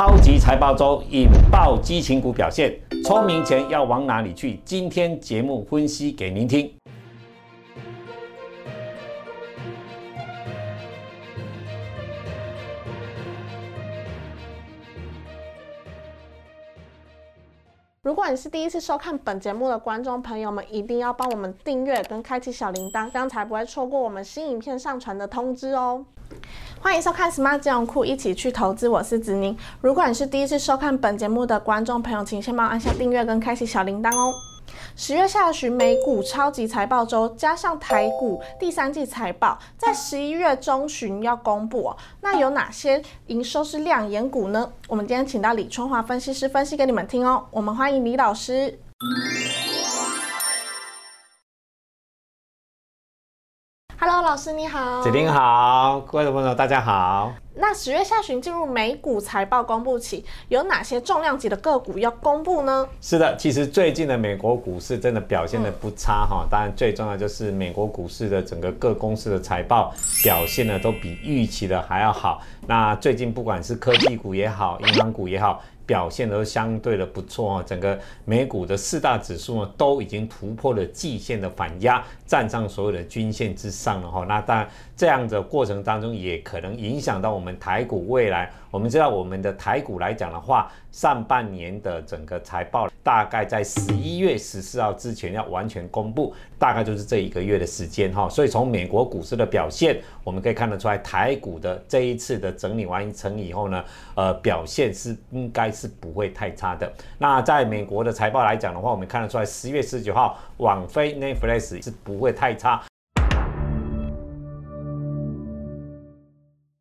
超级财报周引爆激情股表现，聪明钱要往哪里去？今天节目分析给您听。如果你是第一次收看本节目的观众朋友们，一定要帮我们订阅跟开启小铃铛，这样才不会错过我们新影片上传的通知哦。欢迎收看 Smart 金融库，一起去投资，我是子宁。如果你是第一次收看本节目的观众朋友，请先帮我按下订阅跟开启小铃铛哦。十月下旬美股超级财报周，加上台股第三季财报，在十一月中旬要公布哦。那有哪些营收是亮眼股呢？我们今天请到李春华分析师分析给你们听哦。我们欢迎李老师。Hello，老师你好。子玲好，各位朋友大家好。那十月下旬进入美股财报公布期，有哪些重量级的个股要公布呢？是的，其实最近的美国股市真的表现的不差哈。当然，最重要就是美国股市的整个各公司的财报表现呢，都比预期的还要好。那最近不管是科技股也好，银行股也好。表现都相对的不错哦，整个美股的四大指数呢都已经突破了季线的反压，站上所有的均线之上了哈。那当然，这样的过程当中也可能影响到我们台股未来。我们知道，我们的台股来讲的话，上半年的整个财报大概在十一月十四号之前要完全公布，大概就是这一个月的时间哈。所以从美国股市的表现，我们可以看得出来，台股的这一次的整理完成以后呢，呃，表现是应该是不会太差的。那在美国的财报来讲的话，我们看得出来，十月十九号网飞 Netflix 是不会太差。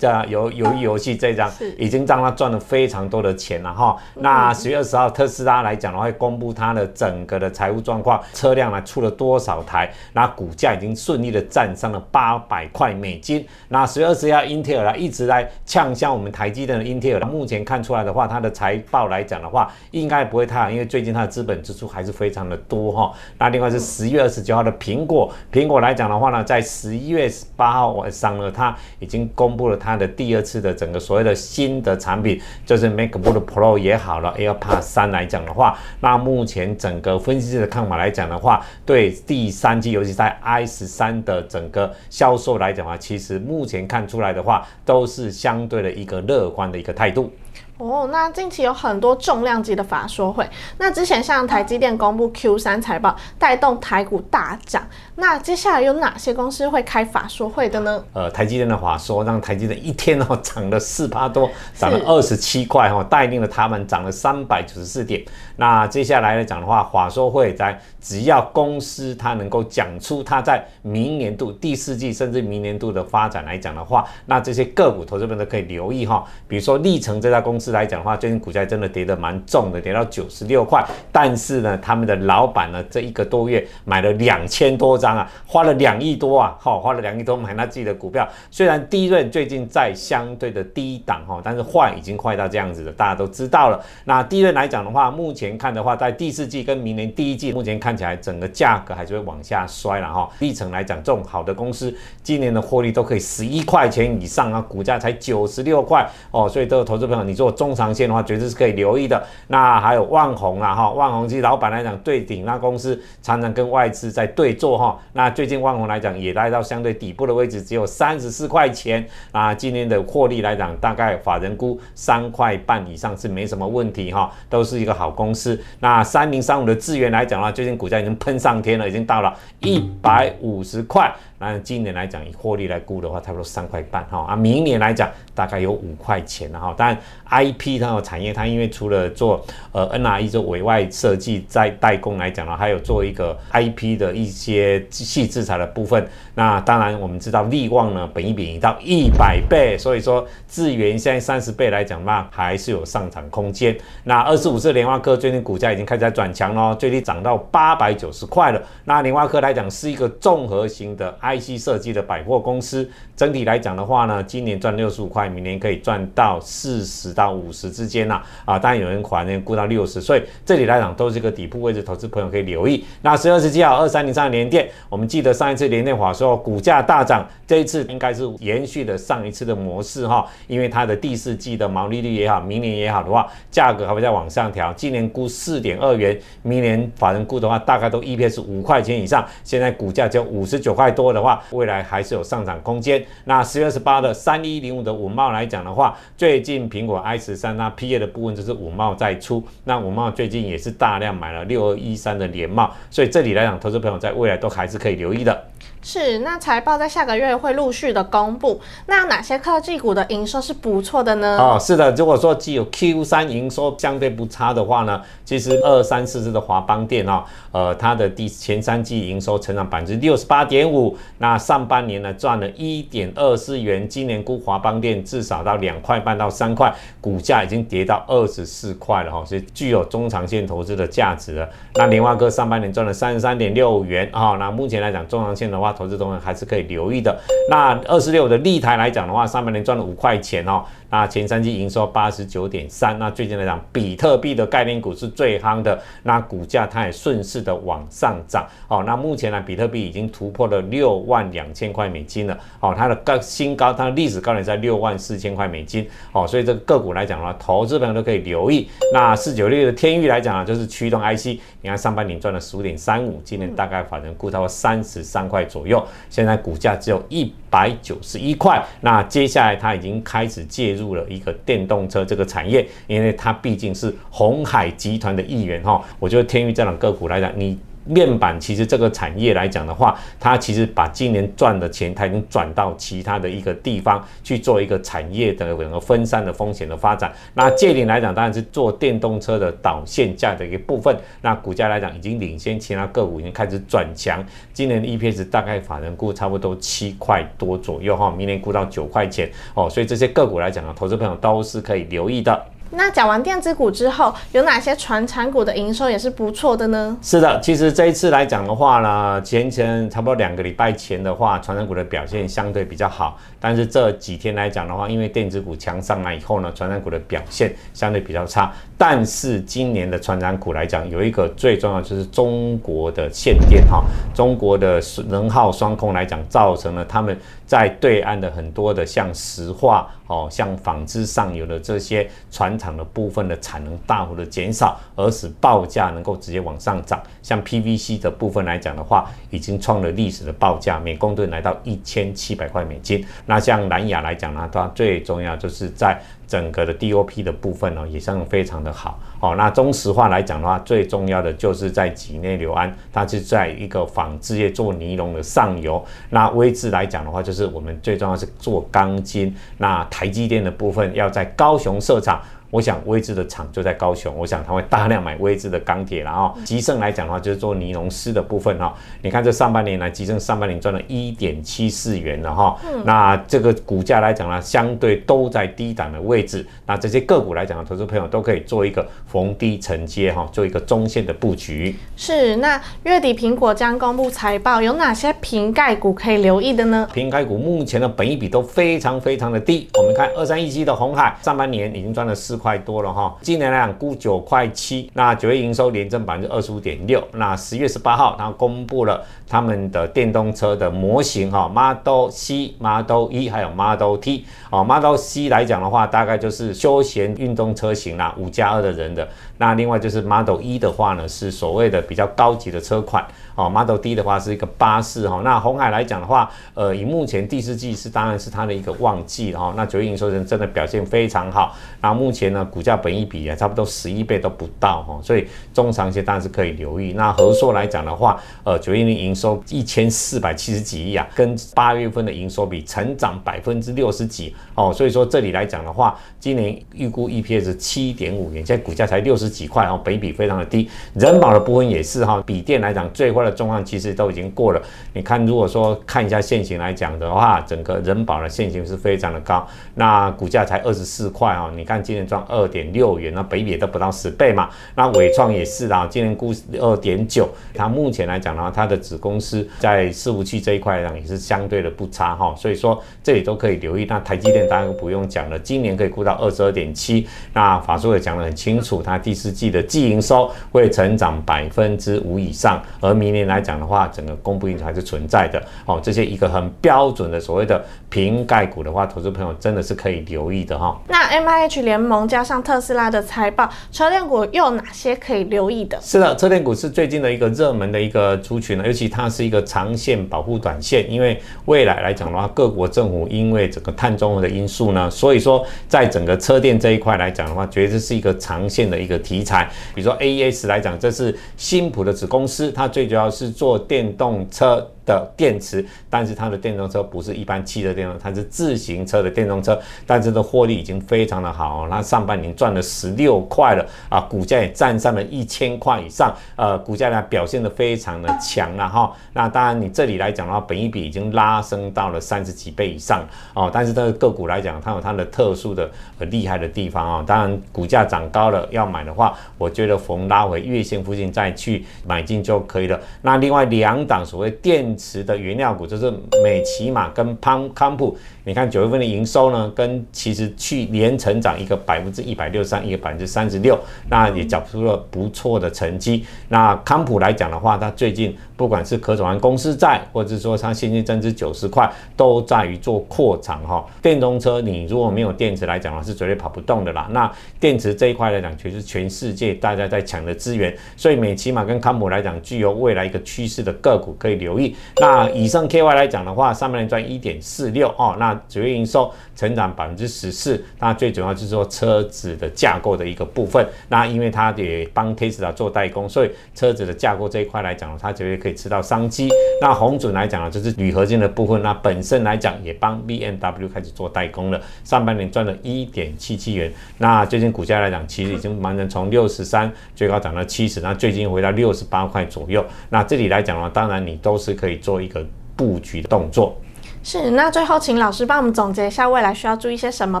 这游游游戏这张已经让他赚了非常多的钱了哈。那十月二十号特斯拉来讲的话，会公布它的整个的财务状况，车辆呢出了多少台，那股价已经顺利的站上了八百块美金。那十月二十号英特尔呢一直在呛向我们台积电的英特尔，目前看出来的话，它的财报来讲的话，应该不会太好，因为最近它的资本支出还是非常的多哈。那另外是十月二十九号的苹果，苹果来讲的话呢，在十一月八号晚上呢，它已经公布了它。它的第二次的整个所谓的新的产品，就是 MacBook Pro 也好了，AirPods 三来讲的话，那目前整个分析师的看法来讲的话，对第三季，尤其在 i 十三的整个销售来讲的话，其实目前看出来的话，都是相对的一个乐观的一个态度。哦，那近期有很多重量级的法说会，那之前像台积电公布 Q 三财报，带动台股大涨。那接下来有哪些公司会开法说会的呢？呃，台积电的法说让台积电一天哦涨了四趴多，涨了二十七块哈，带领了他们涨了三百九十四点。那接下来来讲的话，法说会在只要公司它能够讲出它在明年度第四季甚至明年度的发展来讲的话，那这些个股投资者都可以留意哈。比如说历程这家公司。来讲的话，最近股价真的跌得蛮重的，跌到九十六块。但是呢，他们的老板呢，这一个多月买了两千多张啊，花了两亿多啊，好，花了两亿多买他自己的股票。虽然低润最近在相对的低档哈，但是坏已经坏到这样子了，大家都知道了。那低润来讲的话，目前看的话，在第四季跟明年第一季，目前看起来整个价格还是会往下摔了哈。历程来讲，这种好的公司今年的获利都可以十一块钱以上啊，股价才九十六块哦，所以这个投资朋友，你做。中长线的话，绝对是可以留意的。那还有万宏啊，哈，万宏其实老板来讲对顶，那公司常常跟外资在对坐哈。那最近万宏来讲也来到相对底部的位置，只有三十四块钱啊。今年的获利来讲，大概法人估三块半以上是没什么问题哈，都是一个好公司。那三零三五的资源来讲的话，最近股价已经喷上天了，已经到了一百五十块。那今年来讲，以获利来估的话，差不多三块半哈啊，明年来讲大概有五块钱了哈。当然，IP 它的产业，它因为除了做呃 NRE 做委外设计在代工来讲呢，还有做一个 IP 的一些细制裁的部分。那当然，我们知道利旺呢，本一比到一百倍，所以说智源现在三十倍来讲嘛，还是有上涨空间。那二十五次莲花科最近股价已经开始在转强喽，最低涨到八百九十块了。那莲花科来讲是一个综合型的。IC 设计的百货公司。整体来讲的话呢，今年赚六十五块，明年可以赚到四十到五十之间呐。啊，当然有人可能估到六十，所以这里来讲都是一个底部位置，投资朋友可以留意。那十二十七号二三零三连电，我们记得上一次连电华说股价大涨，这一次应该是延续的上一次的模式哈，因为它的第四季的毛利率也好，明年也好的话，价格还会再往上调。今年估四点二元，明年法人估的话，大概都 EPS 五块钱以上。现在股价就五十九块多了的话，未来还是有上涨空间。那十月二十八的三一零五的五茂来讲的话，最近苹果 i 十三那 P A 的部分就是五茂在出，那五茂最近也是大量买了六二一三的联茂，所以这里来讲，投资朋友在未来都还是可以留意的。是，那财报在下个月会陆续的公布，那哪些科技股的营收是不错的呢？哦，是的，如果说既有 Q 三营收相对不差的话呢，其实二三四支的华邦电哦，呃，它的第前三季营收成长百分之六十八点五，那上半年呢赚了一点二四元，今年估华邦电至少到两块半到三块，股价已经跌到二十四块了哈，所以具有中长线投资的价值了。那联发科上半年赚了三十三点六元啊，那目前来讲中长线的话。投资中还是可以留意的。那二十六的立台来讲的话，上半年赚了五块钱哦。那前三季营收八十九点三。那最近来讲，比特币的概念股是最夯的，那股价它也顺势的往上涨。哦，那目前呢，比特币已经突破了六万两千块美金了。哦，它的高新高，它的历史高点在六万四千块美金。哦，所以这个个股来讲的话，投资朋友都可以留意。那四九六的天域来讲啊，就是驱动 IC，你看上半年赚了十五点三五，今年大概反正估到三十三块左右。现在股价只有一百九十一块，那接下来它已经开始介入了一个电动车这个产业，因为它毕竟是红海集团的一员哈。我觉得天域这两个股来讲，你。面板其实这个产业来讲的话，它其实把今年赚的钱，它已经转到其他的一个地方去做一个产业的整个分散的风险的发展。那借领来讲，当然是做电动车的导线架的一部分。那股价来讲，已经领先其他个股，已经开始转强。今年的 EPS 大概法人估差不多七块多左右哈，明年估到九块钱哦。所以这些个股来讲呢，投资朋友都是可以留意的。那讲完电子股之后，有哪些传产股的营收也是不错的呢？是的，其实这一次来讲的话呢，前前差不多两个礼拜前的话，传产股的表现相对比较好。但是这几天来讲的话，因为电子股强上来以后呢，传产股的表现相对比较差。但是今年的传产股来讲，有一个最重要就是中国的限电哈，中国的能耗双控来讲，造成了他们在对岸的很多的像石化哦，像纺织上游的这些船厂的部分的产能大幅的减少，而使报价能够直接往上涨。像 PVC 的部分来讲的话，已经创了历史的报价，每公吨来到一千七百块美金。那像蓝雅来讲呢，它最重要就是在。整个的 DOP 的部分呢，也算非常的好哦。那中石化来讲的话，最重要的就是在几内硫胺，它是在一个纺织业做尼龙的上游。那微智来讲的话，就是我们最重要是做钢筋。那台积电的部分要在高雄设厂。我想威智的厂就在高雄，我想他会大量买威智的钢铁然后吉盛来讲的话，就是做尼龙丝的部分哈。你看这上半年来，吉盛上半年赚了一点七四元了哈。那这个股价来讲呢，相对都在低档的位置。那这些个股来讲，投资朋友都可以做一个逢低承接哈，做一个中线的布局。是，那月底苹果将公布财报，有哪些瓶盖股可以留意的呢？瓶盖股目前的本益比都非常非常的低。我们看二三一七的红海，上半年已经赚了四。块多了哈，今年来讲估九块七，那九月营收连增百分之二十五点六，那十月十八号，它公布了他们的电动车的模型哈，Model C、Model E 还有 Model T 哦，Model C 来讲的话，大概就是休闲运动车型啦，五加二的人的，那另外就是 Model E 的话呢，是所谓的比较高级的车款。哦，Model D 的话是一个巴士哈，那红海来讲的话，呃，以目前第四季是当然是它的一个旺季哈，那九月营收人真的表现非常好，那目前呢股价本益比啊差不多十一倍都不到哈，所以中长线当然是可以留意。那合硕来讲的话，呃，九月的营收一千四百七十几亿啊，跟八月份的营收比成长百分之六十几哦，所以说这里来讲的话，今年预估 EPS 七点五元，现在股价才六十几块哦，北比非常的低。人保的部分也是哈，比电来讲最坏的状况其实都已经过了。你看，如果说看一下现行来讲的话，整个人保的现行是非常的高，那股价才二十四块哦。你看今年赚二点六元，那北比都不到十倍嘛。那伟创也是啊，今年估二点九，它目前来讲的话，它的子公司在伺服器这一块来讲也是相对的不差哈。所以说这里都可以留意。那台积电当然不用讲了，今年可以估到二十二点七。那法说也讲得很清楚，它第四季的季营收会成长百分之五以上，而明年来讲的话，整个供不应求还是存在的哦。这些一个很标准的所谓的瓶盖股的话，投资朋友真的是可以留意的哈。那 M I H 联盟加上特斯拉的财报，车电股又有哪些可以留意的？是的，车电股是最近的一个热门的一个族群呢，尤其它是一个长线保护短线，因为未来来讲的话，各国政府因为整个碳中和的因素呢，所以说在整个车电这一块来讲的话，绝对是一个长线的一个题材。比如说 A E S 来讲，这是新普的子公司，它最主要要是坐电动车。的电池，但是它的电动车不是一般汽车电动，它是自行车的电动车，但是的获利已经非常的好，它上半年赚了十六块了啊，股价也站上了一千块以上，呃，股价呢表现的非常的强了哈。那当然你这里来讲的话，本益比已经拉升到了三十几倍以上哦，但是这个个股来讲，它有它的特殊的很厉害的地方啊。当然股价涨高了要买的话，我觉得逢拉回月线附近再去买进就可以了。那另外两档所谓电池的原料股就是美骑马跟康康普，你看九月份的营收呢，跟其实去年成长一个百分之一百六十三，一个百分之三十六，那也缴出了不错的成绩。那康普来讲的话，它最近不管是可转换公司债，或者说它现金增值九十块，都在于做扩厂哈。电动车你如果没有电池来讲的话，是绝对跑不动的啦。那电池这一块来讲，其实全世界大家在抢的资源，所以美骑马跟康普来讲，具有未来一个趋势的个股可以留意。那以上 KY 来讲的话，上半年赚一点四六哦，那九月营收成长百分之十四，那最主要就是说车子的架构的一个部分。那因为它也帮 Tesla 做代工，所以车子的架构这一块来讲，它绝对可以吃到商机。那红准来讲呢，就是铝合金的部分，那本身来讲也帮 BMW 开始做代工了。上半年赚了一点七七元，那最近股价来讲，其实已经完成从六十三最高涨到七十，那最近回到六十八块左右。那这里来讲的话，当然你都是可以做一个布局的动作。是，那最后请老师帮我们总结一下未来需要注意些什么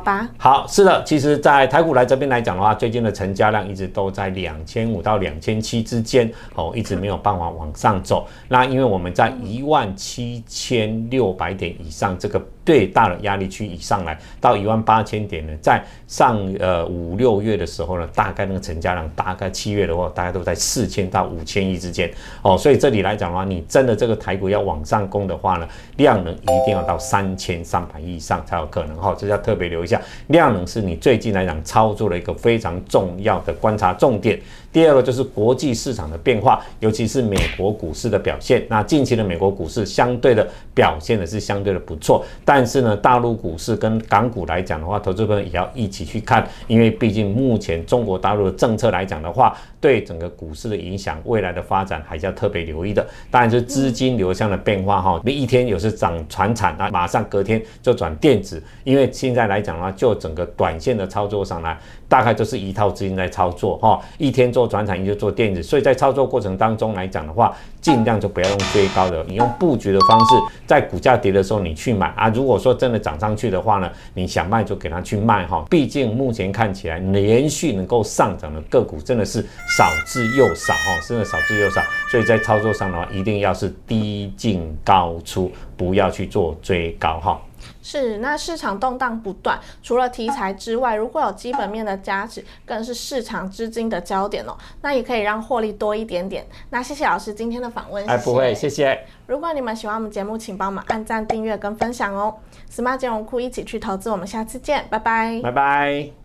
吧。好，是的，其实，在台股来这边来讲的话，最近的成交量一直都在两千五到两千七之间，哦，一直没有办法往上走。那因为我们在一万七千六百点以上这个。最大的压力区以上来到一万八千点呢，在上呃五六月的时候呢，大概那个成交量大概七月的话，大概都在四千到五千亿之间哦，所以这里来讲的话，你真的这个台股要往上攻的话呢，量能一定要到三千三百亿以上才有可能哈，这要特别留意一下，量能是你最近来讲操作的一个非常重要的观察重点。第二个就是国际市场的变化，尤其是美国股市的表现。那近期的美国股市相对的表现的是相对的不错，但是呢，大陆股市跟港股来讲的话，投资朋友也要一起去看，因为毕竟目前中国大陆的政策来讲的话，对整个股市的影响，未来的发展还是要特别留意的。当然，是资金流向的变化哈，你一天有时涨船产啊，马上隔天就转电子，因为现在来讲的话，就整个短线的操作上来，大概就是一套资金在操作哈，一天做。做转产业就做电子，所以在操作过程当中来讲的话，尽量就不要用追高的，你用布局的方式，在股价跌的时候你去买啊。如果说真的涨上去的话呢，你想卖就给它去卖哈。毕竟目前看起来连续能够上涨的个股真的是少之又少哈，真的少之又少。所以在操作上的话，一定要是低进高出，不要去做追高哈。是，那市场动荡不断，除了题材之外，如果有基本面的加持，更是市场资金的焦点哦。那也可以让获利多一点点。那谢谢老师今天的访问。哎，不会，谢谢。如果你们喜欢我们节目，请帮我们按赞、订阅跟分享哦。Smart 金融库一起去投资，我们下次见，拜拜。拜拜。